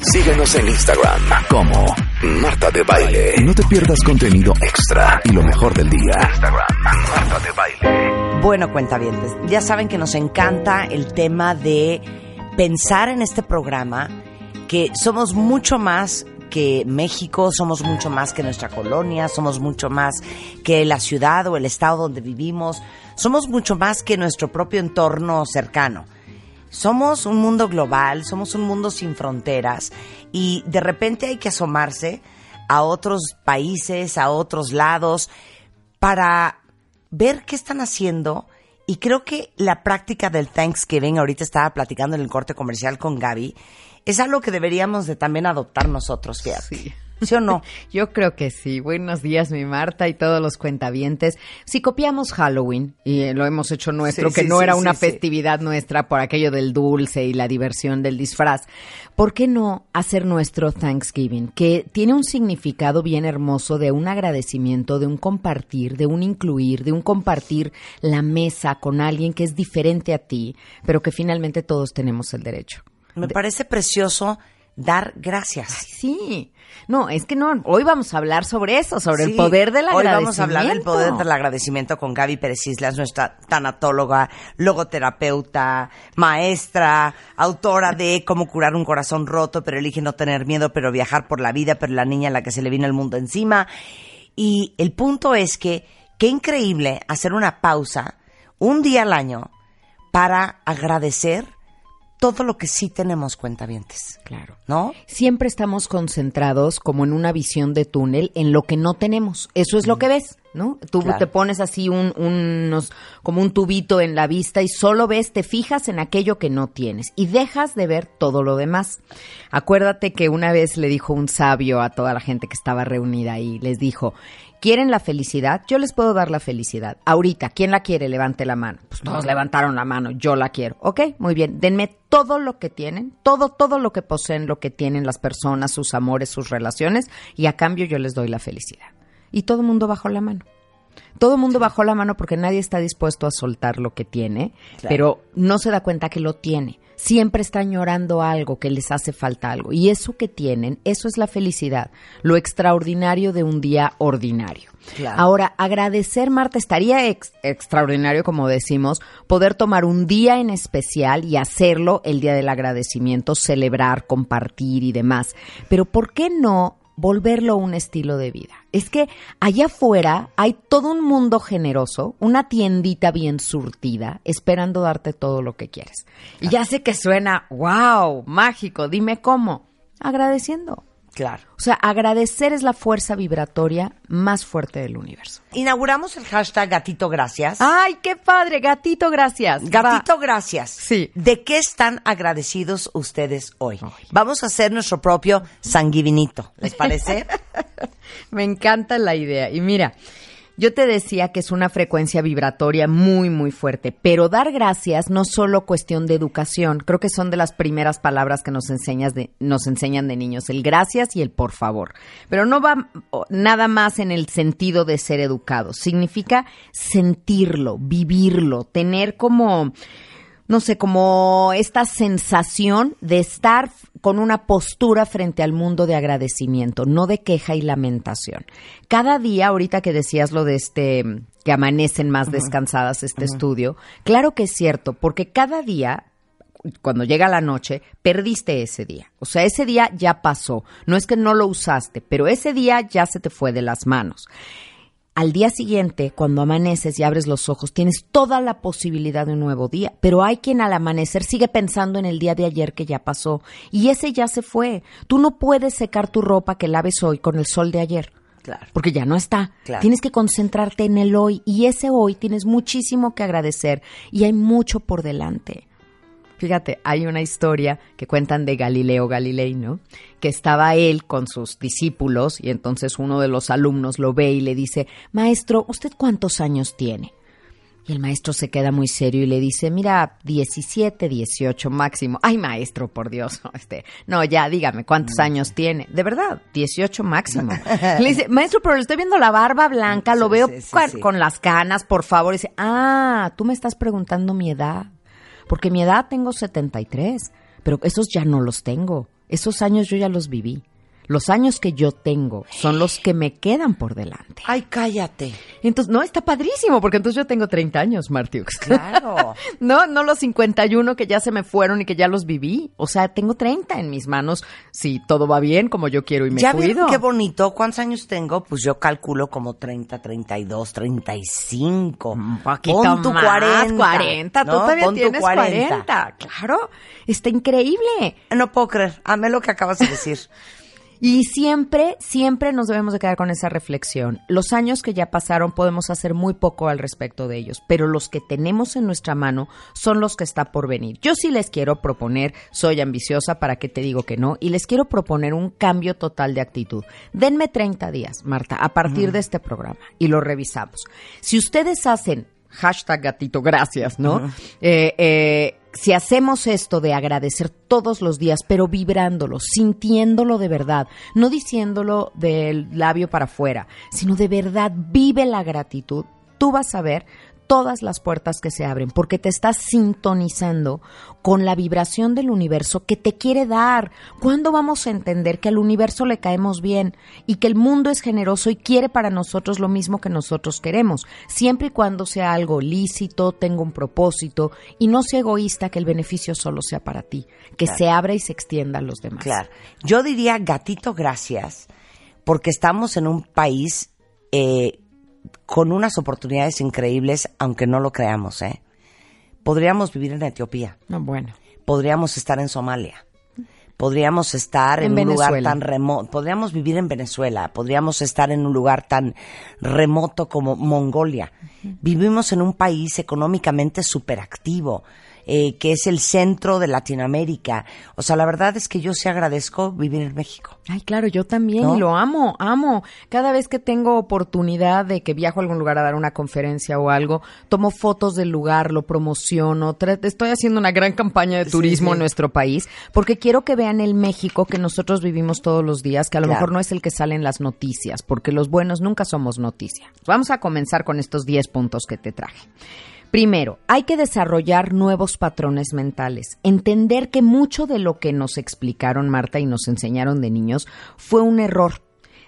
Síguenos en Instagram como Marta de Baile. No te pierdas contenido extra y lo mejor del día. Instagram, Marta de Baile. Bueno, cuentavientes, ya saben que nos encanta el tema de pensar en este programa que somos mucho más que México, somos mucho más que nuestra colonia, somos mucho más que la ciudad o el estado donde vivimos, somos mucho más que nuestro propio entorno cercano. Somos un mundo global, somos un mundo sin fronteras y de repente hay que asomarse a otros países, a otros lados, para ver qué están haciendo. Y creo que la práctica del Thanksgiving, ahorita estaba platicando en el corte comercial con Gaby, es algo que deberíamos de también adoptar nosotros, fíjate. Sí. ¿Sí o no? Yo creo que sí. Buenos días, mi Marta y todos los cuentavientes. Si copiamos Halloween, y lo hemos hecho nuestro, que no era una festividad nuestra por aquello del dulce y la diversión del disfraz, ¿por qué no hacer nuestro Thanksgiving? Que tiene un significado bien hermoso de un agradecimiento, de un compartir, de un incluir, de un compartir la mesa con alguien que es diferente a ti, pero que finalmente todos tenemos el derecho. Me parece precioso dar gracias. sí. No, es que no, hoy vamos a hablar sobre eso, sobre el poder del agradecimiento. Hoy vamos a hablar del poder del agradecimiento con Gaby Pérez Islas, nuestra tanatóloga, logoterapeuta, maestra, autora de Cómo curar un corazón roto, pero elige no tener miedo, pero viajar por la vida, pero la niña a la que se le vino el mundo encima. Y el punto es que, qué increíble hacer una pausa un día al año para agradecer todo lo que sí tenemos cuentavientes. Claro. ¿No? Siempre estamos concentrados como en una visión de túnel en lo que no tenemos. Eso es lo que ves, ¿no? Tú te pones así un, unos, como un tubito en la vista y solo ves, te fijas en aquello que no tienes y dejas de ver todo lo demás. Acuérdate que una vez le dijo un sabio a toda la gente que estaba reunida ahí, les dijo, ¿Quieren la felicidad? Yo les puedo dar la felicidad. Ahorita, ¿quién la quiere? Levante la mano. Pues todos levantaron la mano, yo la quiero. Ok, muy bien. Denme todo lo que tienen, todo, todo lo que poseen, lo que tienen las personas, sus amores, sus relaciones, y a cambio yo les doy la felicidad. Y todo el mundo bajó la mano. Todo el mundo bajó la mano porque nadie está dispuesto a soltar lo que tiene, pero no se da cuenta que lo tiene siempre están llorando algo, que les hace falta algo. Y eso que tienen, eso es la felicidad, lo extraordinario de un día ordinario. Ahora, agradecer, Marta, estaría extraordinario, como decimos, poder tomar un día en especial y hacerlo el día del agradecimiento, celebrar, compartir y demás. Pero ¿por qué no volverlo un estilo de vida. Es que allá afuera hay todo un mundo generoso, una tiendita bien surtida, esperando darte todo lo que quieres. Y ya sé que suena, wow, mágico, dime cómo. Agradeciendo. Claro. O sea, agradecer es la fuerza vibratoria más fuerte del universo. Inauguramos el hashtag Gatito Gracias. ¡Ay, qué padre! Gatito Gracias. Gatito Gracias. Sí. ¿De qué están agradecidos ustedes hoy? Vamos a hacer nuestro propio sanguivinito. ¿Les parece? Me encanta la idea. Y mira, yo te decía que es una frecuencia vibratoria muy, muy fuerte, pero dar gracias no solo cuestión de educación, creo que son de las primeras palabras que nos, enseñas de, nos enseñan de niños, el gracias y el por favor. Pero no va nada más en el sentido de ser educado, significa sentirlo, vivirlo, tener como no sé, como esta sensación de estar con una postura frente al mundo de agradecimiento, no de queja y lamentación. Cada día, ahorita que decías lo de este, que amanecen más descansadas este estudio, claro que es cierto, porque cada día cuando llega la noche, perdiste ese día. O sea, ese día ya pasó. No es que no lo usaste, pero ese día ya se te fue de las manos al día siguiente, cuando amaneces y abres los ojos, tienes toda la posibilidad de un nuevo día, pero hay quien al amanecer sigue pensando en el día de ayer que ya pasó y ese ya se fue. Tú no puedes secar tu ropa que laves hoy con el sol de ayer. Claro. Porque ya no está. Tienes que concentrarte en el hoy y ese hoy tienes muchísimo que agradecer y hay mucho por delante. Fíjate, hay una historia que cuentan de Galileo Galilei, ¿no? Que estaba él con sus discípulos y entonces uno de los alumnos lo ve y le dice, maestro, ¿usted cuántos años tiene? Y el maestro se queda muy serio y le dice, mira, 17, 18 máximo. Ay, maestro, por Dios. Este, no, ya, dígame, ¿cuántos mm. años tiene? De verdad, 18 máximo. le dice, maestro, pero le estoy viendo la barba blanca, lo veo con las canas, por favor. Y dice, ah, tú me estás preguntando mi edad. Porque mi edad tengo 73, pero esos ya no los tengo. Esos años yo ya los viví. Los años que yo tengo son los que me quedan por delante. Ay, cállate. Entonces, no, está padrísimo, porque entonces yo tengo 30 años, Martiux. Claro. no, no los 51 que ya se me fueron y que ya los viví. O sea, tengo 30 en mis manos si todo va bien como yo quiero y me ¿Ya cuido. qué bonito? ¿Cuántos años tengo? Pues yo calculo como 30, 32, 35. Un poquito Pon tu 40. 40, tú todavía tienes 40. Claro, está increíble. No puedo creer. Amé lo que acabas de decir. Y siempre, siempre nos debemos de quedar con esa reflexión. Los años que ya pasaron podemos hacer muy poco al respecto de ellos, pero los que tenemos en nuestra mano son los que está por venir. Yo sí les quiero proponer, soy ambiciosa, ¿para qué te digo que no? Y les quiero proponer un cambio total de actitud. Denme 30 días, Marta, a partir de este programa y lo revisamos. Si ustedes hacen hashtag gatito gracias, ¿no? eh, eh, si hacemos esto de agradecer todos los días, pero vibrándolo, sintiéndolo de verdad, no diciéndolo del labio para afuera, sino de verdad vive la gratitud, tú vas a ver todas las puertas que se abren, porque te estás sintonizando con la vibración del universo que te quiere dar. ¿Cuándo vamos a entender que al universo le caemos bien y que el mundo es generoso y quiere para nosotros lo mismo que nosotros queremos? Siempre y cuando sea algo lícito, tenga un propósito y no sea egoísta que el beneficio solo sea para ti, que se abra y se extienda a los demás. Claro. Yo diría, gatito, gracias, porque estamos en un país eh, con unas oportunidades increíbles, aunque no lo creamos, ¿eh? Podríamos vivir en Etiopía. No, bueno. Podríamos estar en Somalia. Podríamos estar en, un lugar tan remoto. Podríamos vivir en Venezuela. Podríamos estar en un lugar tan remoto como Mongolia. Vivimos en un país económicamente superactivo. Eh, que es el centro de Latinoamérica. O sea, la verdad es que yo sí agradezco vivir en México. Ay, claro, yo también, y lo amo, amo. Cada vez que tengo oportunidad de que viajo a algún lugar a dar una conferencia o algo, tomo fotos del lugar, lo promociono. Estoy haciendo una gran campaña de turismo en nuestro país, porque quiero que vean el México que nosotros vivimos todos los días, que a lo mejor no es el que sale en las noticias, porque los buenos nunca somos noticia. Vamos a comenzar con estos 10 puntos que te traje. Primero, hay que desarrollar nuevos patrones mentales, entender que mucho de lo que nos explicaron Marta y nos enseñaron de niños fue un error.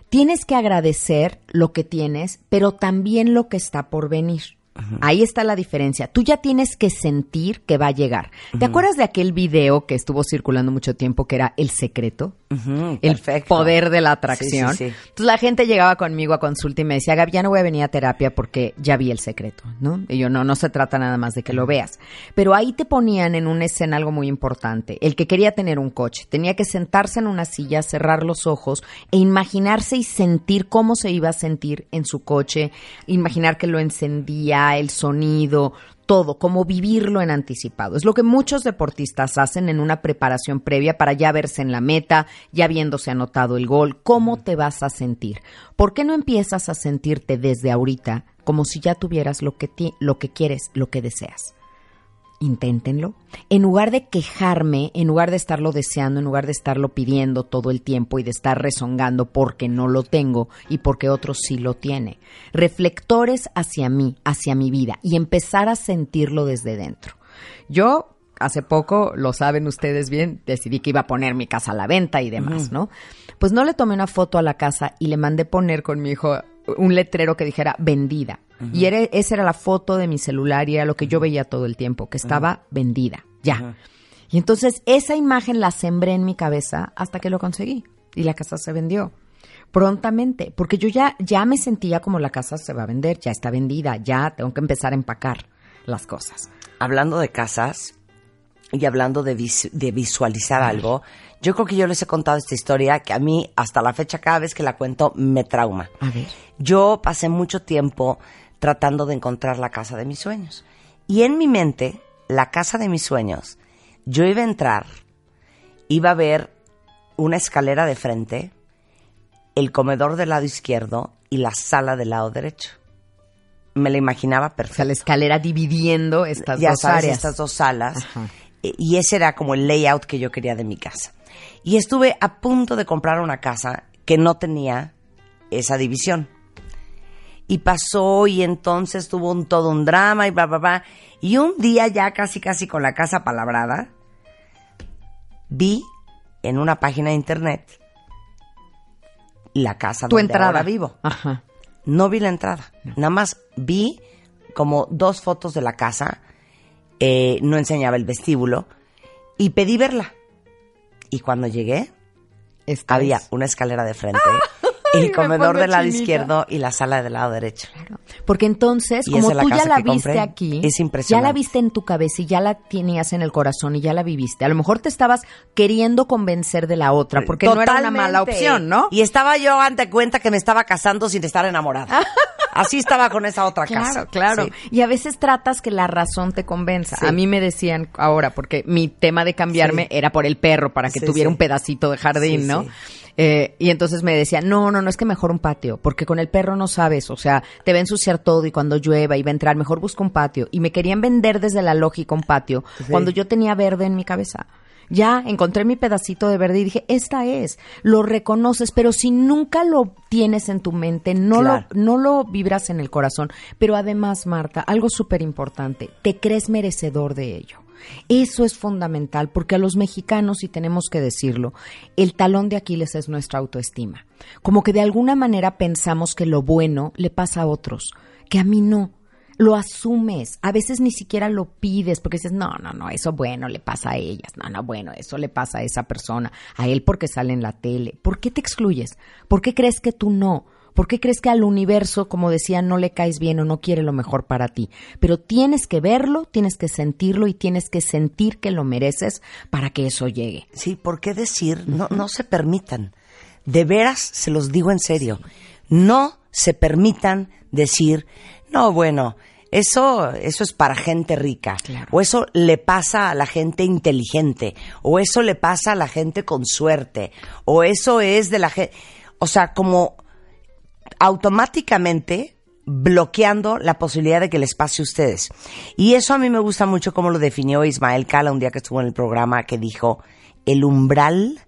Tienes que agradecer lo que tienes, pero también lo que está por venir. Ahí está la diferencia. Tú ya tienes que sentir que va a llegar. ¿Te acuerdas de aquel video que estuvo circulando mucho tiempo que era El Secreto? El poder de la atracción. Entonces la gente llegaba conmigo a consulta y me decía, Gaby, ya no voy a venir a terapia porque ya vi el secreto, ¿no? Y yo, no, no se trata nada más de que lo veas. Pero ahí te ponían en una escena algo muy importante. El que quería tener un coche tenía que sentarse en una silla, cerrar los ojos e imaginarse y sentir cómo se iba a sentir en su coche, imaginar que lo encendía, el sonido, todo, como vivirlo en anticipado. Es lo que muchos deportistas hacen en una preparación previa para ya verse en la meta, ya habiéndose anotado el gol. ¿Cómo te vas a sentir? ¿Por qué no empiezas a sentirte desde ahorita como si ya tuvieras lo que, lo que quieres, lo que deseas? Inténtenlo. En lugar de quejarme, en lugar de estarlo deseando, en lugar de estarlo pidiendo todo el tiempo y de estar rezongando porque no lo tengo y porque otro sí lo tiene. Reflectores hacia mí, hacia mi vida y empezar a sentirlo desde dentro. Yo hace poco, lo saben ustedes bien, decidí que iba a poner mi casa a la venta y demás, ¿no? Pues no le tomé una foto a la casa y le mandé poner con mi hijo un letrero que dijera vendida. Y era, esa era la foto de mi celular y era lo que yo veía todo el tiempo, que estaba vendida, ya. Y entonces esa imagen la sembré en mi cabeza hasta que lo conseguí y la casa se vendió prontamente, porque yo ya, ya me sentía como la casa se va a vender, ya está vendida, ya tengo que empezar a empacar las cosas. Hablando de casas y hablando de, de visualizar algo, yo creo que yo les he contado esta historia que a mí hasta la fecha cada vez que la cuento me trauma. A ver. Yo pasé mucho tiempo tratando de encontrar la casa de mis sueños. Y en mi mente, la casa de mis sueños Yo iba a entrar, iba a ver una escalera de frente, el comedor del lado izquierdo y la sala del lado derecho. Me la imaginaba perfecto. O sea, la escalera dividiendo estas ya dos sabes, áreas. estas dos salas. Y ese era como el layout que yo quería de mi casa. Y estuve a punto de comprar una casa que no tenía esa división. Y pasó y entonces tuvo un, todo un drama y bla, bla, bla. Y un día ya casi, casi con la casa palabrada, vi en una página de internet la casa Tu donde entrada. ahora vivo. Ajá. No vi la entrada. Nada más vi como dos fotos de la casa. Eh, no enseñaba el vestíbulo. Y pedí verla. Y cuando llegué, había una escalera de frente, Ay, el me comedor del lado chinita. izquierdo y la sala del lado derecho. Porque entonces, Y como la tú ya la viste compré. aquí, Es ya la viste en tu cabeza y ya la tenías en el corazón y ya la viviste. A lo mejor te estabas queriendo convencer de la otra, porque no era una mala opción, ¿no? Y estaba yo ante cuenta que me estaba casando sin estar enamorada. Así estaba con esa otra casa. Claro, claro. Sí. Y a veces tratas que la razón te convenza. Sí. A mí me decían ahora, porque mi tema de cambiarme Sí. era por el perro, para que tuviera un pedacito de jardín, ¿no? Eh, y entonces me decían, no, no, no, es que mejor un patio, porque con el perro no sabes, o sea, te va a ensuciar todo y cuando llueva y va a entrar, mejor busca un patio. Y me querían vender desde la lógica un patio, cuando yo tenía verde en mi cabeza. Ya encontré mi pedacito de verde y dije, esta es, lo reconoces, pero si nunca lo tienes en tu mente, no Claro. lo no lo vibras en el corazón. Pero además, Marta, algo súper importante, te crees merecedor de ello. Eso es fundamental porque a los mexicanos, y tenemos que decirlo, el talón de Aquiles es nuestra autoestima. Como que de alguna manera pensamos que lo bueno le pasa a otros, que a mí no. Lo asumes, a veces ni siquiera lo pides porque dices, no, no, no, eso bueno le pasa a ellas, no, no, bueno, eso le pasa a esa persona, a él porque sale en la tele. ¿Por qué te excluyes? ¿Por qué crees que tú no? ¿Por qué crees que al universo, como decía, no le caes bien o no quiere lo mejor para ti? Pero tienes que verlo, tienes que sentirlo y tienes que sentir que lo mereces para que eso llegue. Sí, ¿por qué decir? No, no se permitan. De veras, se los digo en serio. No se permitan decir, no, bueno, eso, eso es para gente rica. Claro. O eso le pasa a la gente inteligente. O eso le pasa a la gente con suerte. O eso es de la gente. O sea, como automáticamente bloqueando la posibilidad de que les pase a ustedes. Y eso a mí me gusta mucho como lo definió Ismael Cala un día que estuvo en el programa que dijo el umbral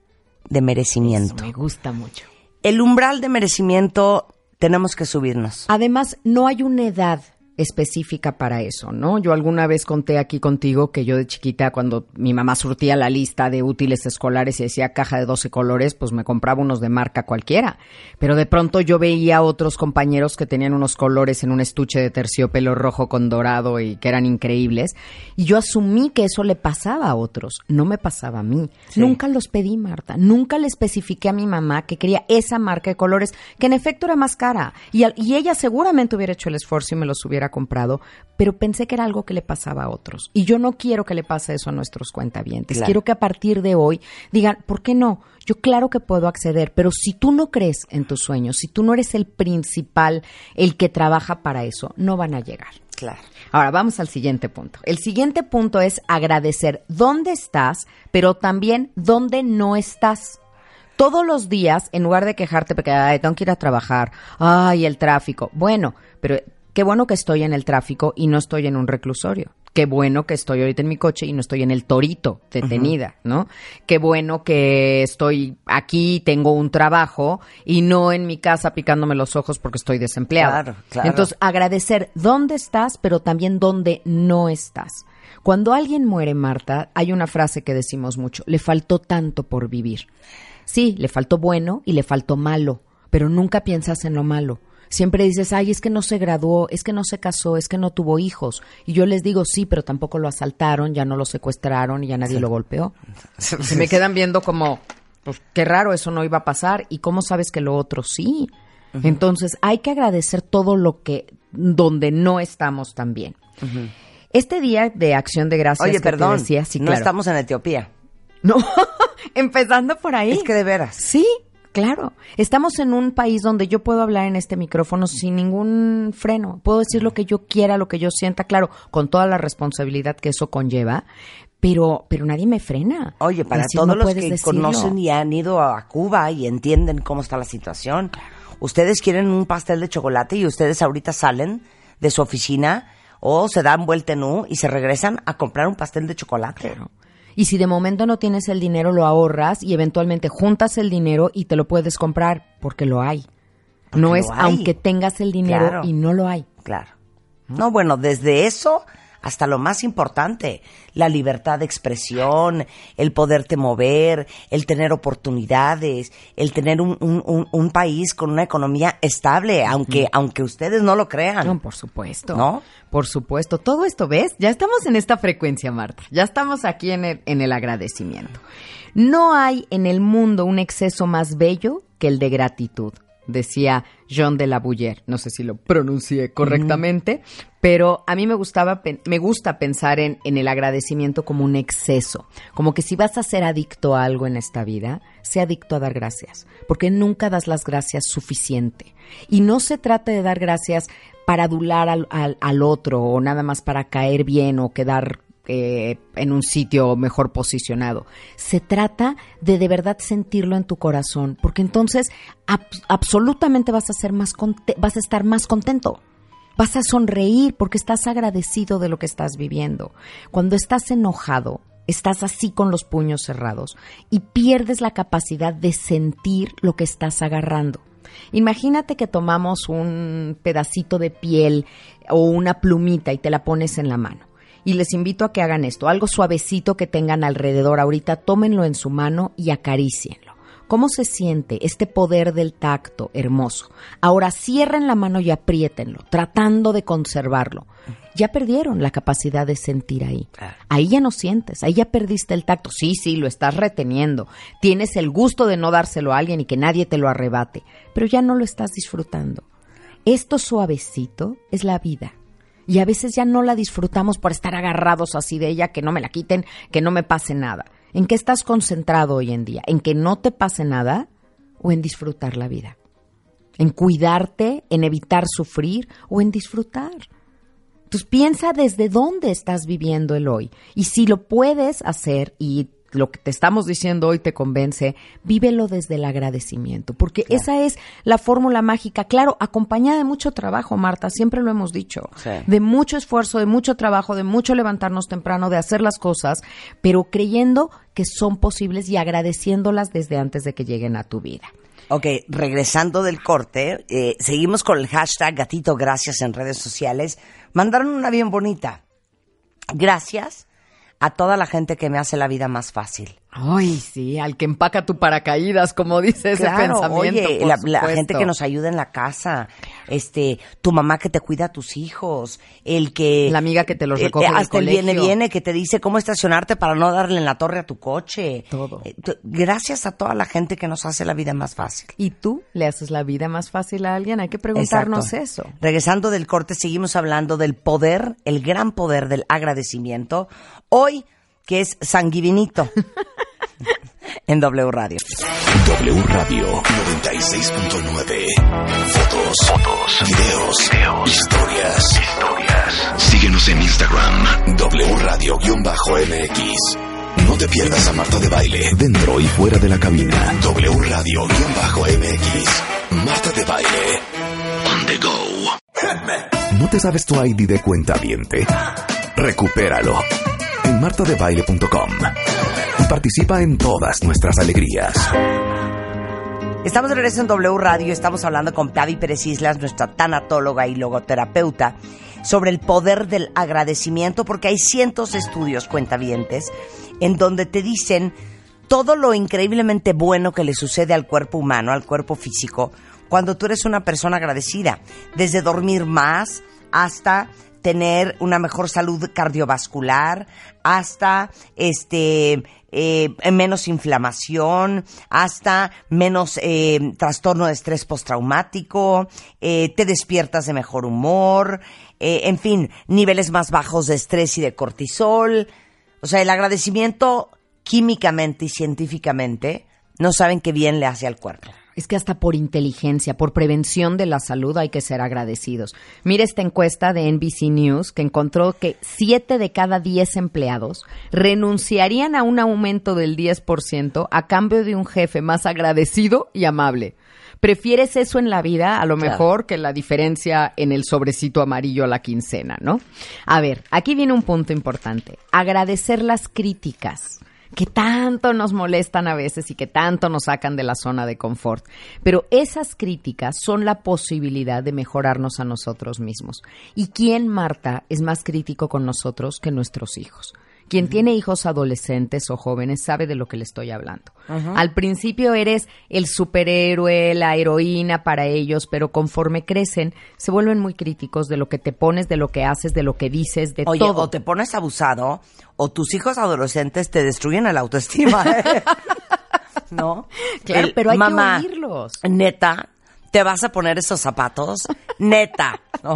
de merecimiento. Eso me gusta mucho. El umbral de merecimiento tenemos que subirnos. Además, no hay una edad específica para eso, ¿no? Yo alguna vez conté aquí contigo que yo de chiquita, cuando mi mamá surtía la lista de útiles escolares y decía caja de 12 colores, pues me compraba unos de marca cualquiera. Pero de pronto yo veía a otros compañeros que tenían unos colores en un estuche de terciopelo rojo con dorado y que eran increíbles. Y yo asumí que eso le pasaba a otros. No me pasaba a mí. Sí. Nunca los pedí, Marta. Nunca le especifiqué a mi mamá que quería esa marca de colores, que en efecto era más cara. Y, y ella seguramente hubiera hecho el esfuerzo y me los hubiera comprado, pero pensé que era algo que le pasaba a otros. Y yo no quiero que le pase eso a nuestros cuentavientes. Claro. Quiero que a partir de hoy digan, ¿por qué no? Yo claro que puedo acceder, pero si tú no crees en tus sueños, si tú no eres el principal, el que trabaja para eso, no van a llegar. Claro. Ahora vamos al siguiente punto. El siguiente punto es agradecer dónde estás, pero también dónde no estás. Todos los días, en lugar de quejarte porque ay, tengo que ir a trabajar, ay, el tráfico. Bueno, pero qué bueno que estoy en el tráfico y no estoy en un reclusorio. Qué bueno que estoy ahorita en mi coche y no estoy en el torito detenida, ¿no? Qué bueno que estoy aquí, tengo un trabajo y no en mi casa picándome los ojos porque estoy desempleada. Claro, claro. Entonces, agradecer dónde estás, pero también dónde no estás. Cuando alguien muere, Marta, hay una frase que decimos mucho, le faltó tanto por vivir. Sí, le faltó bueno y le faltó malo, pero nunca piensas en lo malo. Siempre dices, ay, es que no se graduó, es que no se casó, es que no tuvo hijos. Y yo les digo, sí, pero tampoco lo asaltaron, ya no lo secuestraron y ya nadie lo golpeó. Se me quedan viendo como, pues qué raro, eso no iba a pasar. ¿Y cómo sabes que lo otro sí? Entonces, hay que agradecer todo lo que, donde no estamos tan bien. Este día de acción de gracias Oye, que te perdón, decía, sí, no claro. estamos en Etiopía. No, empezando por ahí. Es que de veras. Sí, claro. Estamos en un país donde yo puedo hablar en este micrófono sin ningún freno. Puedo decir lo que yo quiera, lo que yo sienta, claro, con toda la responsabilidad que eso conlleva. pero, pero nadie me frena. Oye, para todos los que conocen y han ido a Cuba y entienden cómo está la situación, ustedes quieren un pastel de chocolate y ustedes ahorita salen de su oficina o se dan vuelta en U y se regresan a comprar un pastel de chocolate. Y si de momento no tienes el dinero, lo ahorras y eventualmente juntas el dinero y te lo puedes comprar porque lo hay. no es aunque tengas el dinero y no lo hay. Claro. No, bueno, desde eso hasta lo más importante, la libertad de expresión, el poderte mover, el tener oportunidades, el tener un, un, un, país con una economía estable, aunque, aunque ustedes no lo crean. No, por supuesto. ¿No? Por supuesto. Todo esto, ¿ves? Ya estamos en esta frecuencia, Marta. Ya estamos aquí en el, en el agradecimiento. No hay en el mundo un exceso más bello que el de gratitud decía John de la Bouyer. No sé si lo pronuncié correctamente, pero a mí me gustaba, me gusta pensar en, en, el agradecimiento como un exceso. Como que si vas a ser adicto a algo en esta vida, sea adicto a dar gracias, porque nunca das las gracias suficiente. Y no se trata de dar gracias para adular al, al, al otro o nada más para caer bien o quedar eh, en un sitio mejor posicionado. Se trata de de verdad sentirlo en tu corazón, porque entonces absolutamente vas a ser más vas a estar más contento. Vas a sonreír porque estás agradecido de lo que estás viviendo. Cuando estás enojado, estás así con los puños cerrados y pierdes la capacidad de sentir lo que estás agarrando. Imagínate que tomamos un pedacito de piel o una plumita y te la pones en la mano y les invito a que hagan esto, algo suavecito que tengan alrededor ahorita, tómenlo en su mano y acaricienlo. ¿Cómo se siente este poder del tacto hermoso? Ahora cierren la mano y apriétenlo, tratando de conservarlo. Ya perdieron la capacidad de sentir ahí. Ahí ya no sientes, ahí ya perdiste el tacto. Sí, sí, lo estás reteniendo. Tienes el gusto de no dárselo a alguien y que nadie te lo arrebate, pero ya no lo estás disfrutando. Esto suavecito es la vida y a veces ya no la disfrutamos por estar agarrados así de ella, que no me la quiten, que no me pase nada. ¿En qué estás concentrado hoy en día? ¿En que no te pase nada o en disfrutar la vida? ¿En cuidarte, en evitar sufrir o en disfrutar? Entonces piensa desde dónde estás viviendo el hoy. Y si lo puedes hacer y lo que te estamos diciendo hoy te convence, vívelo desde el agradecimiento, porque esa es la fórmula mágica, claro, acompañada de mucho trabajo, Marta, siempre lo hemos dicho, de mucho esfuerzo, de mucho trabajo, de mucho levantarnos temprano, de hacer las cosas, pero creyendo que son posibles y agradeciéndolas desde antes de que lleguen a tu vida. Ok, regresando del corte, eh, seguimos con el hashtag gatito gracias en redes sociales. Mandaron una bien bonita. Gracias a toda la gente que me hace la vida más fácil. Ay, sí, al que empaca tu paracaídas, como dice ese pensamiento. Oye, la, gente que nos ayuda en la casa, este, tu mamá que te cuida a tus hijos, el que la amiga que te los recoge el, hasta el viene viene que te dice cómo estacionarte para no darle en la torre a tu coche. Todo. Eh, gracias a toda la gente que nos hace la vida más fácil. ¿Y tú le haces la vida más fácil a alguien? Hay que preguntarnos eso. Regresando del corte seguimos hablando del poder, el gran poder del agradecimiento. Hoy que es sanguivinito. en W Radio. W Radio 96.9. Fotos, fotos, videos, videos, historias, historias. Síguenos en Instagram, W Radio-MX. No te pierdas a Marta de Baile, dentro y fuera de la cabina. W Radio-MX. Marta de Baile. On the go. ¿No te sabes tu ID de cuenta viente? Recupéralo en martadebaile.com participa en todas nuestras alegrías. Estamos de regreso en W Radio, estamos hablando con Pavi Pérez Islas, nuestra tanatóloga y logoterapeuta, sobre el poder del agradecimiento, porque hay cientos de estudios cuentavientes en donde te dicen todo lo increíblemente bueno que le sucede al cuerpo humano, al cuerpo físico, cuando tú eres una persona agradecida, desde dormir más hasta tener una mejor salud cardiovascular, hasta este eh, menos inflamación, hasta menos eh, trastorno de estrés postraumático, eh, te despiertas de mejor humor, en fin, niveles más bajos de estrés y de cortisol. O sea, el agradecimiento químicamente y científicamente no saben qué bien le hace al cuerpo. Es que hasta por inteligencia, por prevención de la salud hay que ser agradecidos. Mira esta encuesta de NBC News que encontró que 7 de cada 10 empleados renunciarían a un aumento del 10% a cambio de un jefe más agradecido y amable. ¿Prefieres eso en la vida a lo mejor que la diferencia en el sobrecito amarillo a la quincena, no? A ver, aquí viene un punto importante. Agradecer las críticas que tanto nos molestan a veces y que tanto nos sacan de la zona de confort. Pero esas críticas son la posibilidad de mejorarnos a nosotros mismos. ¿Y quién, Marta, es más crítico con nosotros que nuestros hijos? Quien tiene hijos adolescentes o jóvenes sabe de lo que le estoy hablando. Al principio eres el superhéroe, la heroína para ellos, pero conforme crecen se vuelven muy críticos de lo que te pones, de lo que haces, de lo que dices, de Oye, todo. o te pones abusado o tus hijos adolescentes te destruyen el autoestima. ¿eh? ¿No? Claro, El, pero hay mamá, que oírlos. Neta, ¿te vas a poner esos zapatos? Neta, ¿no?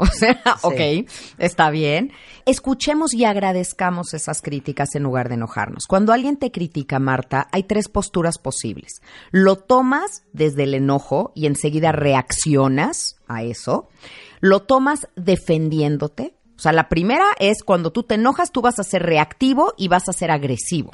O sea, Sí. ok, está bien. Escuchemos y agradezcamos esas críticas en lugar de enojarnos. Cuando alguien te critica, Marta, hay tres posturas posibles. Lo tomas desde el enojo y enseguida reaccionas a eso. Lo tomas defendiéndote. O sea, la primera es cuando tú te enojas, tú vas a ser reactivo y vas a ser agresivo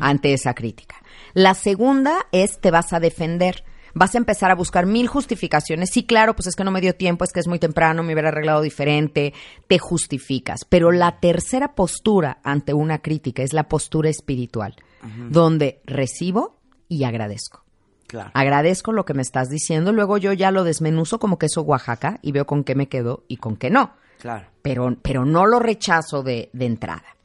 ante esa crítica. La segunda es te vas a defender. Vas a empezar a buscar mil justificaciones. Sí, claro, pues es que no me dio tiempo, es que es muy temprano, me hubiera arreglado diferente. Te justificas. Pero la tercera postura ante una crítica es la postura espiritual, donde recibo y agradezco. Claro. Agradezco lo que me estás diciendo, luego yo ya lo desmenuzo como queso Oaxaca y veo con qué me quedo y con qué no. Claro. Pero, pero no lo rechazo de, de entrada.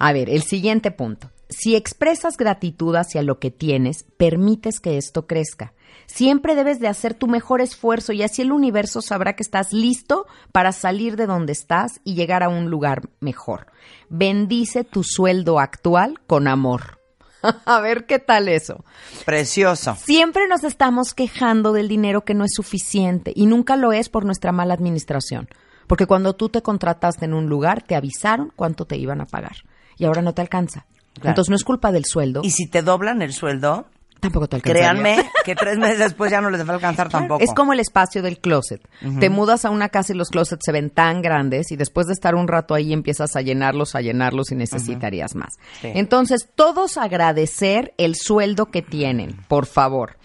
A ver, el siguiente punto. Si expresas gratitud hacia lo que tienes, permites que esto crezca. Siempre debes de hacer tu mejor esfuerzo y así el universo sabrá que estás listo para salir de donde estás y llegar a un lugar mejor. Bendice tu sueldo actual con amor. a ver qué tal eso. Precioso. Siempre nos estamos quejando del dinero que no es suficiente y nunca lo es por nuestra mala administración. Porque cuando tú te contrataste en un lugar, te avisaron cuánto te iban a pagar y ahora no te alcanza. Claro. Entonces no es culpa del sueldo, Y si te doblan el sueldo, tampoco te alcanza. créanme que tres meses después ya no les va a alcanzar tampoco. Es como el espacio del closet. Te mudas a una casa y los closets se ven tan grandes y después de estar un rato ahí empiezas a llenarlos, a llenarlos y necesitarías más. Sí. Entonces, todos agradecer el sueldo que tienen, por favor.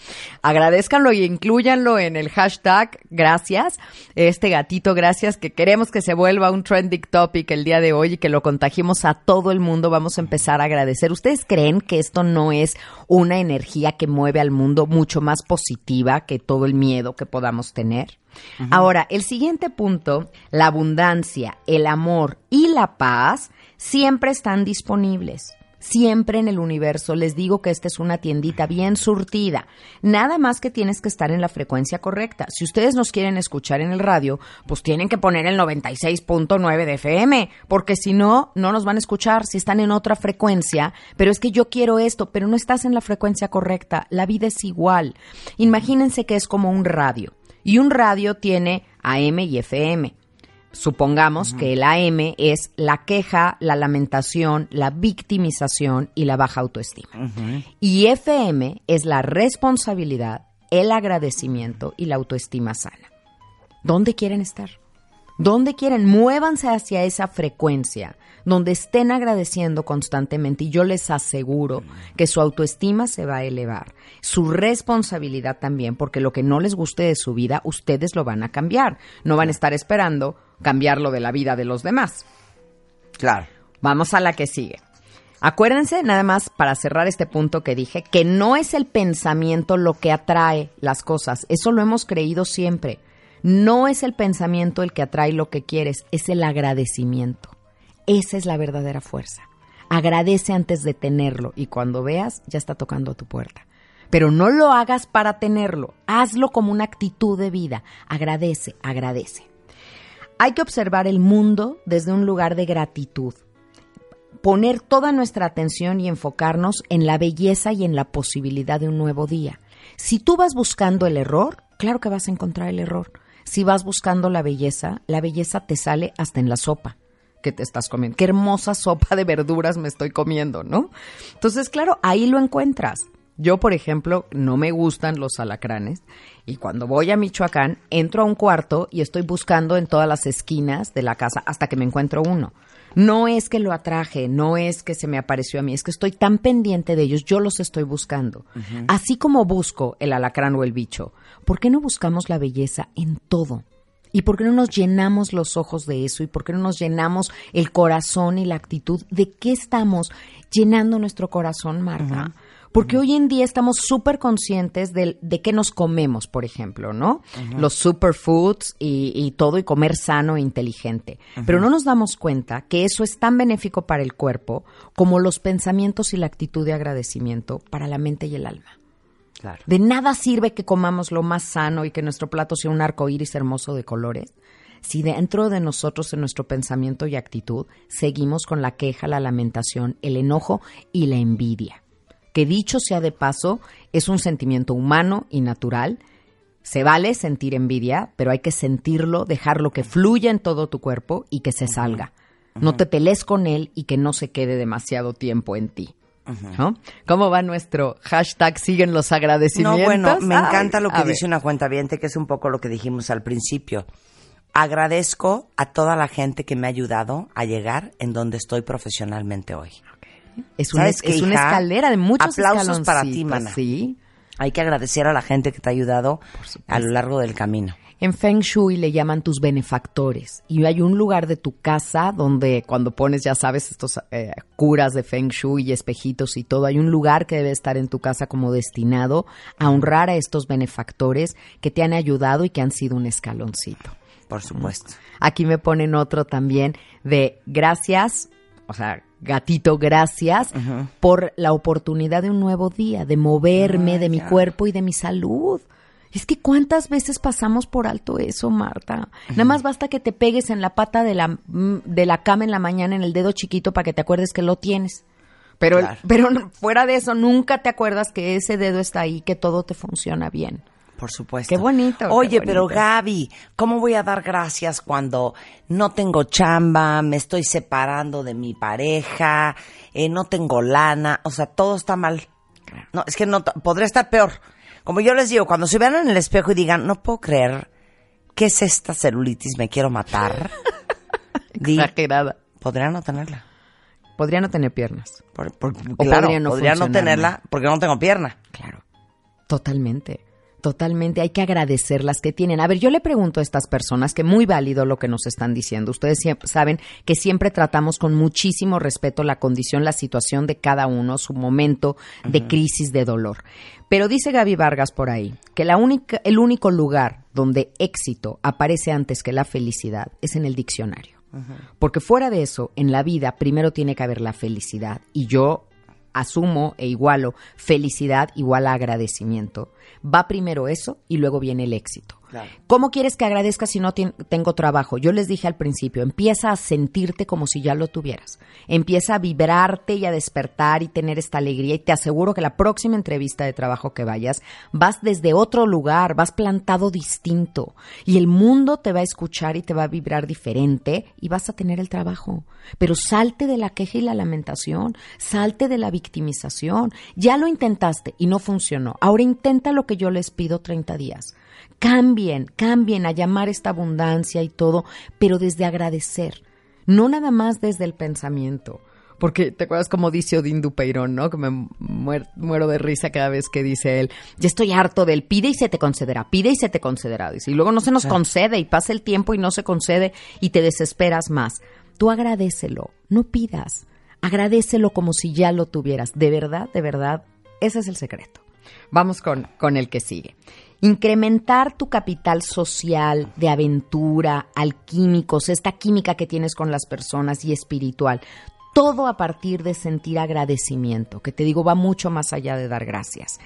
Agradezcanlo y incluyanlo en el hashtag gracias. Este gatito gracias que queremos que se vuelva un trending topic el día de hoy y que lo contagiemos a todo el mundo. Vamos a empezar a agradecer. ¿Ustedes creen que esto no es una energía que mueve al mundo mucho más positiva que todo el miedo que podamos tener? Ahora, el siguiente punto, la abundancia, el amor y la paz siempre están disponibles. Siempre en el universo les digo que esta es una tiendita bien surtida. Nada más que tienes que estar en la frecuencia correcta. Si ustedes nos quieren escuchar en el radio, pues tienen que poner el 96.9 de FM, porque si no, no nos van a escuchar si están en otra frecuencia. Pero es que yo quiero esto, pero no estás en la frecuencia correcta. La vida es igual. Imagínense que es como un radio. Y un radio tiene AM y FM. Supongamos que el AM es la queja, la lamentación, la victimización y la baja autoestima. Y FM es la responsabilidad, el agradecimiento y la autoestima sana. ¿Dónde quieren estar? ¿Dónde quieren? Muévanse hacia esa frecuencia, donde estén agradeciendo constantemente y yo les aseguro que su autoestima se va a elevar, su responsabilidad también, porque lo que no les guste de su vida, ustedes lo van a cambiar. No van a estar esperando cambiarlo de la vida de los demás. Claro. Vamos a la que sigue. Acuérdense, nada más para cerrar este punto que dije, que no es el pensamiento lo que atrae las cosas. Eso lo hemos creído siempre. No es el pensamiento el que atrae lo que quieres, es el agradecimiento. Esa es la verdadera fuerza. Agradece antes de tenerlo y cuando veas ya está tocando a tu puerta. Pero no lo hagas para tenerlo, hazlo como una actitud de vida. Agradece, agradece. Hay que observar el mundo desde un lugar de gratitud. Poner toda nuestra atención y enfocarnos en la belleza y en la posibilidad de un nuevo día. Si tú vas buscando el error, claro que vas a encontrar el error. Si vas buscando la belleza, la belleza te sale hasta en la sopa que te estás comiendo. Qué hermosa sopa de verduras me estoy comiendo, ¿no? Entonces, claro, ahí lo encuentras. Yo, por ejemplo, no me gustan los alacranes y cuando voy a Michoacán entro a un cuarto y estoy buscando en todas las esquinas de la casa hasta que me encuentro uno. No es que lo atraje, no es que se me apareció a mí, es que estoy tan pendiente de ellos, yo los estoy buscando. Así como busco el alacrán o el bicho, ¿por qué no buscamos la belleza en todo? ¿Y por qué no nos llenamos los ojos de eso? ¿Y por qué no nos llenamos el corazón y la actitud? ¿De qué estamos llenando nuestro corazón, Marta? Porque hoy en día estamos súper conscientes de, de, qué nos comemos, por ejemplo, ¿no? Los superfoods y, y, todo, y comer sano e inteligente. Pero no nos damos cuenta que eso es tan benéfico para el cuerpo como los pensamientos y la actitud de agradecimiento para la mente y el alma. Claro. De nada sirve que comamos lo más sano y que nuestro plato sea un arco iris hermoso de colores si dentro de nosotros, en nuestro pensamiento y actitud, seguimos con la queja, la lamentación, el enojo y la envidia que dicho sea de paso, es un sentimiento humano y natural. Se vale sentir envidia, pero hay que sentirlo, dejarlo que fluya en todo tu cuerpo y que se salga. No te pelees con él y que no se quede demasiado tiempo en ti. ¿No? ¿Cómo va nuestro hashtag siguen los agradecimientos? No, bueno, me encanta lo que dice una cuenta viente, que es un poco lo que dijimos al principio. Agradezco a toda la gente que me ha ayudado a llegar en donde estoy profesionalmente hoy. Es una, es una escalera de muchos aplausos para ti, mana. Sí. Hay que agradecer a la gente que te ha ayudado a lo largo del camino. En Feng Shui le llaman tus benefactores y hay un lugar de tu casa donde cuando pones, ya sabes, estos eh, curas de Feng Shui y espejitos y todo, hay un lugar que debe estar en tu casa como destinado a honrar a estos benefactores que te han ayudado y que han sido un escaloncito. Por supuesto. Aquí me ponen otro también de gracias, o sea, gatito, gracias por la oportunidad de un nuevo día, de moverme, de mi cuerpo y de mi salud. Es que cuántas veces pasamos por alto eso, Marta. Nada más basta que te pegues en la pata de la, mm, de la cama en la mañana en el dedo chiquito para que te acuerdes que lo tienes. Pero, pero fuera de eso, nunca te acuerdas que ese dedo está ahí, que todo te funciona bien por supuesto. Qué bonito. Oye, pero Gaby, ¿cómo voy a dar gracias cuando no tengo chamba, me estoy separando de mi pareja, eh, no tengo lana? O sea, todo está mal. No, es que no, podría estar peor. Como yo les digo, cuando se vean en el espejo y digan, no puedo creer, ¿qué es esta celulitis? Me quiero matar. Exagerada. Podría no tenerla. Podría no tener piernas. o podría no, podría no tenerla porque no tengo pierna. Claro. Totalmente. Totalmente, hay que agradecer las que tienen. A ver, yo le pregunto a estas personas que muy válido lo que nos están diciendo. Ustedes saben que siempre tratamos con muchísimo respeto la condición, la situación de cada uno, su momento de crisis, de dolor. Pero dice Gaby Vargas por ahí que la única, el único lugar donde éxito aparece antes que la felicidad es en el diccionario. Porque fuera de eso, en la vida primero tiene que haber la felicidad. Y yo asumo e igualo felicidad igual a agradecimiento. Va primero eso y luego viene el éxito. ¿Cómo quieres que agradezca si no tengo trabajo? Yo les dije al principio, empieza a sentirte como si ya lo tuvieras. Empieza a vibrarte y a despertar y tener esta alegría y te aseguro que la próxima entrevista de trabajo que vayas, vas desde otro lugar, vas plantado distinto y el mundo te va a escuchar y te va a vibrar diferente y vas a tener el trabajo. Pero salte de la queja y la lamentación, salte de la victimización. Ya lo intentaste y no funcionó. Ahora intenta lo que yo les pido 30 días Cambien, cambien a llamar esta abundancia y todo, pero desde agradecer, no nada más desde el pensamiento. Porque te acuerdas como dice Odín Dupeirón, ¿no? Que me muero de risa cada vez que dice él, ya estoy harto del pide y se te concederá, pide y se te concederá. y luego no se nos concede y pasa el tiempo y no se concede y te desesperas más. Tú agradecelo, no pidas, agradecelo como si ya lo tuvieras. De verdad, de verdad, ese es el secreto. Vamos con, con el que sigue. Incrementar tu capital social de aventura, alquímicos, esta química que tienes con las personas y espiritual. Todo a partir de sentir agradecimiento, que te digo va mucho más allá de dar gracias.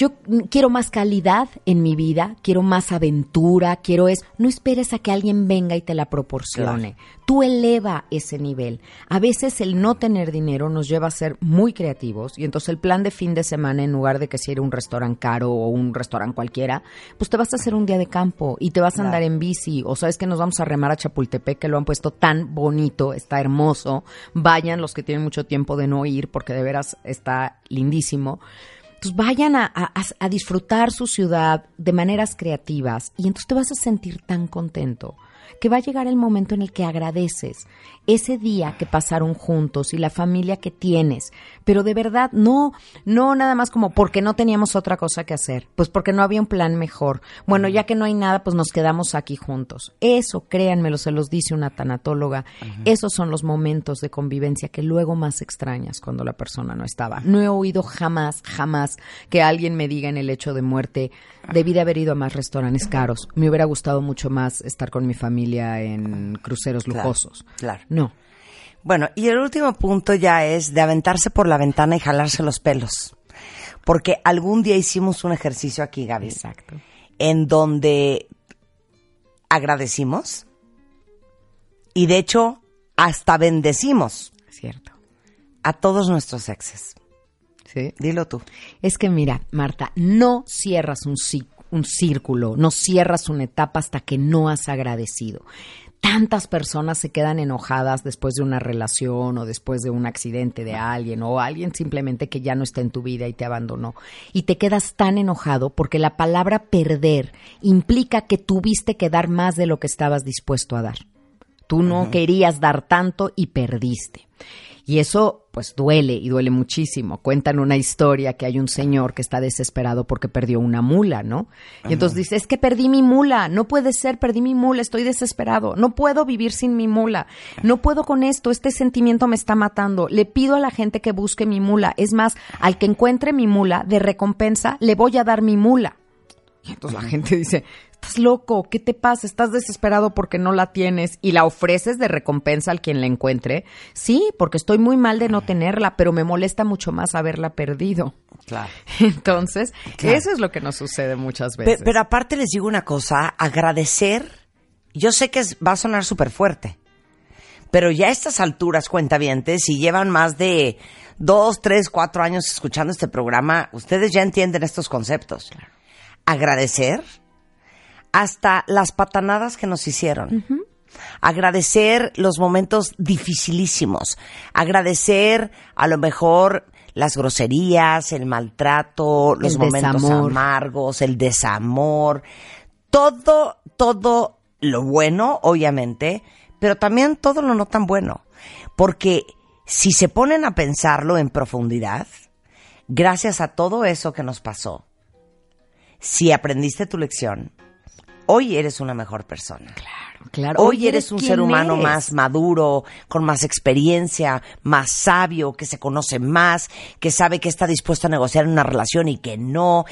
Yo quiero más calidad en mi vida, quiero más aventura, quiero es, no esperes a que alguien venga y te la proporcione. Tú eleva ese nivel. A veces el no tener dinero nos lleva a ser muy creativos y entonces el plan de fin de semana, en lugar de que sea un restaurante caro o un restaurante cualquiera, pues te vas a hacer un día de campo y te vas a andar en bici o sabes que nos vamos a remar a Chapultepec que lo han puesto tan bonito, está hermoso. Vayan los que tienen mucho tiempo de no ir porque de veras está lindísimo. Entonces vayan a, a, disfrutar su ciudad de maneras creativas y entonces te vas a sentir tan contento que va a llegar el momento en el que agradeces ese día que pasaron juntos y la familia que tienes, pero de verdad no, no nada más como porque no teníamos otra cosa que hacer, pues porque no había un plan mejor. Bueno, ya que no hay nada, pues nos quedamos aquí juntos. Eso, créanmelo, se los dice una tanatóloga, esos son los momentos de convivencia que luego más extrañas cuando la persona no estaba. No he oído jamás, jamás que alguien me diga en el hecho de muerte, debí de haber ido a más restaurantes caros, me hubiera gustado mucho más estar con mi familia en cruceros lujosos. Claro. No. Bueno, y el último punto ya es de aventarse por la ventana y jalarse los pelos. Porque algún día hicimos un ejercicio aquí, Gaby. Exacto. En donde agradecimos y de hecho hasta bendecimos. Cierto. A todos nuestros exes. Sí. Dilo tú. Es que mira, Marta, no cierras un, un círculo, no cierras una etapa hasta que no has agradecido tantas personas se quedan enojadas después de una relación o después de un accidente de alguien o alguien simplemente que ya no está en tu vida y te abandonó. Y te quedas tan enojado porque la palabra perder implica que tuviste que dar más de lo que estabas dispuesto a dar. Tú no querías dar tanto y perdiste. Y eso pues duele y duele muchísimo. Cuentan una historia que hay un señor que está desesperado porque perdió una mula, ¿no? Y entonces dice, es que perdí mi mula, no puede ser, perdí mi mula, estoy desesperado, no puedo vivir sin mi mula, no puedo con esto, este sentimiento me está matando, le pido a la gente que busque mi mula, es más, al que encuentre mi mula, de recompensa, le voy a dar mi mula. Y entonces la gente dice, estás loco, ¿qué te pasa? ¿Estás desesperado porque no la tienes y la ofreces de recompensa al quien la encuentre? Sí, porque estoy muy mal de no tenerla, pero me molesta mucho más haberla perdido. Claro. Entonces, eso es lo que nos sucede muchas veces. Pero, aparte les digo una cosa, agradecer, yo sé que va a sonar súper fuerte, pero ya a estas alturas, cuentavientes, si llevan más de dos, tres, cuatro años escuchando este programa, ustedes ya entienden estos conceptos. Agradecer hasta las patanadas que nos hicieron. Agradecer los momentos dificilísimos. Agradecer a lo mejor las groserías, el maltrato, los momentos amargos, el desamor. Todo, todo lo bueno, obviamente, pero también todo lo no tan bueno. Porque si se ponen a pensarlo en profundidad, gracias a todo eso que nos pasó, si aprendiste tu lección, hoy eres una mejor persona. Claro, claro. Hoy, eres, un ser humano más maduro, con más experiencia, más sabio, que se conoce más, que sabe que está dispuesto a negociar una relación y que no.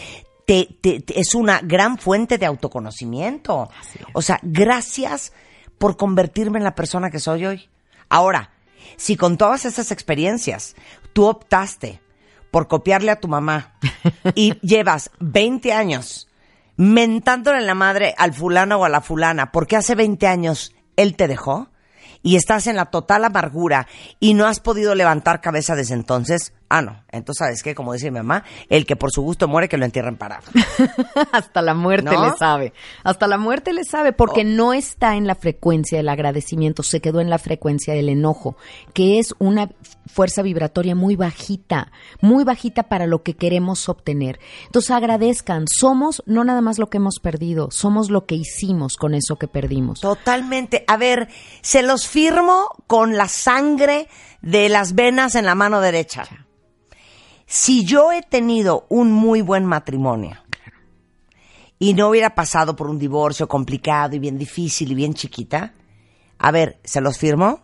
Te, es una gran fuente de autoconocimiento. O sea, gracias por convertirme en la persona que soy hoy. Ahora, si con todas esas experiencias tú optaste por copiarle a tu mamá y llevas 20 años mentándole en la madre al fulano o a la fulana porque hace 20 años él te dejó y estás en la total amargura y no has podido levantar cabeza desde entonces, Ah, no. Entonces, ¿sabes qué? Como dice mi mamá, el que por su gusto muere, que lo entierren parado. Hasta la muerte le sabe. Hasta la muerte le sabe, porque oh. no está en la frecuencia del agradecimiento, se quedó en la frecuencia del enojo, que es una fuerza vibratoria muy bajita, muy bajita para lo que queremos obtener. Entonces, agradezcan. Somos no nada más lo que hemos perdido, somos lo que hicimos con eso que perdimos. Totalmente. A ver, se los firmo con la sangre de las venas en la mano derecha si yo he tenido un muy buen matrimonio y no hubiera pasado por un divorcio complicado y bien difícil y bien chiquita, a ver, se los firmo,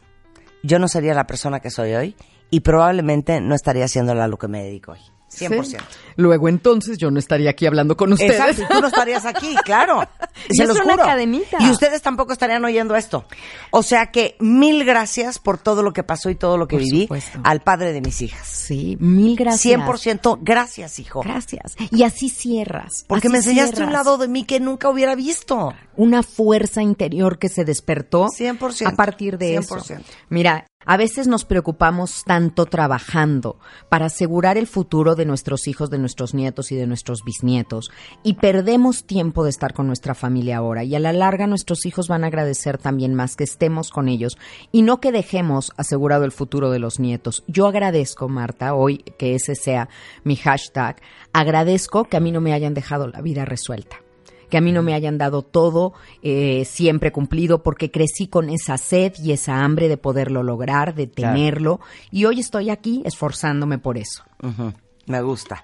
yo no sería la persona que soy hoy y probablemente no estaría haciendo lo que me dedico hoy. 100%. Luego entonces yo no estaría aquí hablando con ustedes. Exacto, tú no estarías aquí, claro. Y Se es los una juro. cadenita. Y ustedes tampoco estarían oyendo esto. O sea que mil gracias por todo lo que pasó y todo lo que Por viví supuesto. al padre de mis hijas. Sí, mil gracias. 100% gracias, hijo. Gracias. Y así cierras. Porque así me enseñaste un lado de mí que nunca hubiera visto. Una fuerza interior que se despertó 100%, a partir de 100%. eso. Mira, a veces nos preocupamos tanto trabajando para asegurar el futuro de nuestros hijos, de nuestros nietos y de nuestros bisnietos y perdemos tiempo de estar con nuestra familia ahora y a la larga nuestros hijos van a agradecer también más que estemos con ellos y no que dejemos asegurado el futuro de los nietos. Yo agradezco, Marta, hoy que ese sea mi hashtag, agradezco que a mí no me hayan dejado la vida resuelta que a mí no me hayan dado todo eh, siempre cumplido porque crecí con esa sed y esa hambre de poderlo lograr, de Claro. tenerlo y hoy estoy aquí esforzándome por eso. Me gusta.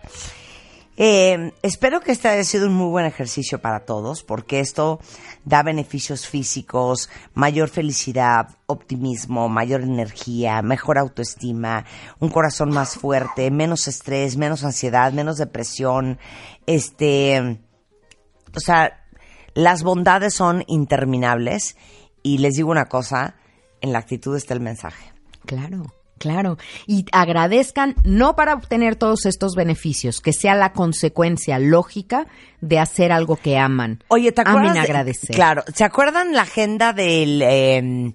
Eh, espero que este haya sido un muy buen ejercicio para todos, porque esto da beneficios físicos, mayor felicidad, optimismo, mayor energía, mejor autoestima, un corazón más fuerte, menos estrés, menos ansiedad, menos depresión. Este, o sea, las bondades son interminables y les digo una cosa, en la actitud está el mensaje. Claro. Claro, y agradezcan no para obtener todos estos beneficios, que sea la consecuencia lógica de hacer algo que aman. Oye, ¿te acuerdas? Amen de- agradecer. claro, ¿se acuerdan la agenda del eh,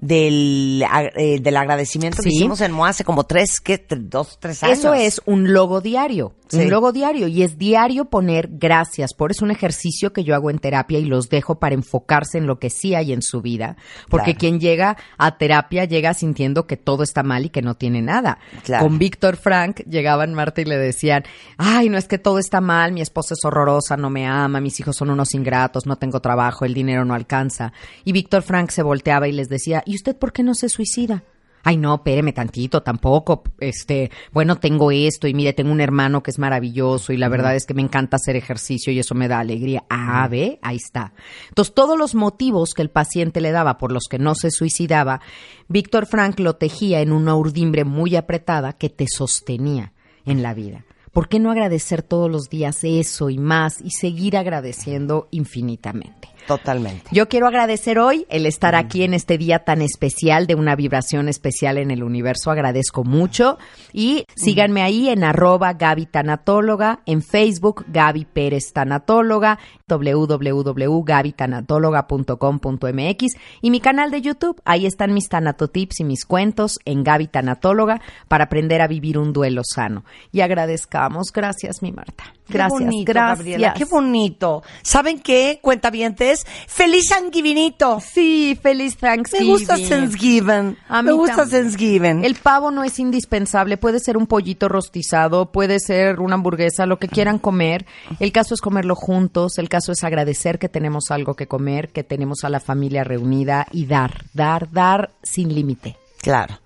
del, eh, del agradecimiento que Sí. hicimos en MOA hace como tres, ¿qué? Dos, tres años. Eso es un logo diario, Sí. un logo diario y es diario poner gracias. Por eso es un ejercicio que yo hago en terapia y los dejo para enfocarse en lo que sí hay en su vida. Porque Claro. quien llega a terapia llega sintiendo que todo está mal y que no tiene nada. Claro. Con Víctor Frank llegaban Marta y le decían, ay, no es que todo está mal, mi esposa es horrorosa, no me ama, mis hijos son unos ingratos, no tengo trabajo, el dinero no alcanza. Y Víctor Frank se volteaba y les decía, ¿y usted por qué no se suicida? Ay, no, espéreme tantito, tampoco. Este, bueno, tengo esto y mire, tengo un hermano que es maravilloso y la verdad es que me encanta hacer ejercicio y eso me da alegría. Ah, ve, ahí está. Entonces, todos los motivos que el paciente le daba por los que no se suicidaba, Víctor Frank lo tejía en una urdimbre muy apretada que te sostenía en la vida. ¿Por qué no agradecer todos los días eso y más y seguir agradeciendo infinitamente? Totalmente. Yo quiero agradecer hoy el estar aquí en este día tan especial de una vibración especial en el universo. Agradezco mucho. Y síganme ahí en arroba Gaby Tanatóloga, en Facebook Gaby Pérez Tanatóloga, www.gabytanatóloga.com.mx y mi canal de YouTube. Ahí están mis tanatotips y mis cuentos en Gaby Tanatóloga para aprender a vivir un duelo sano. Y agradezcamos. Gracias, mi Marta. Gracias, qué bonito, gracias. Gabriela, qué bonito. ¿Saben qué, cuentavientes? ¡Feliz Thanksgiving! Sí, feliz Me Thanksgiving. gusta Thanksgiving. A Me gusta también. Thanksgiving. El pavo no es indispensable, puede ser un pollito rostizado, puede ser una hamburguesa, lo que quieran comer. El caso es comerlo juntos, el caso es agradecer que tenemos algo que comer, que tenemos a la familia reunida y dar, dar, dar sin límite. Claro.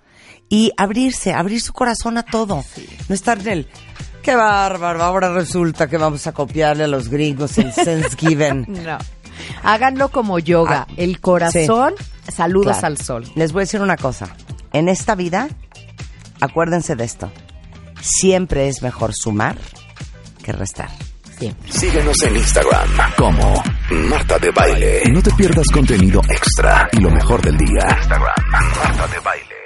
Y abrirse, abrir su corazón a todo. No estar en el... ¡Qué bárbaro! Ahora resulta que vamos a copiarle a los gringos el Thanksgiving. No. Háganlo como yoga, Ah, el corazón, saludos Claro. al sol. Les voy a decir una cosa. En esta vida, acuérdense de esto. Siempre es mejor sumar que restar. Siempre. Síguenos en Instagram como Marta de Baile. No te pierdas contenido extra y lo mejor del día. Instagram, Marta de Baile.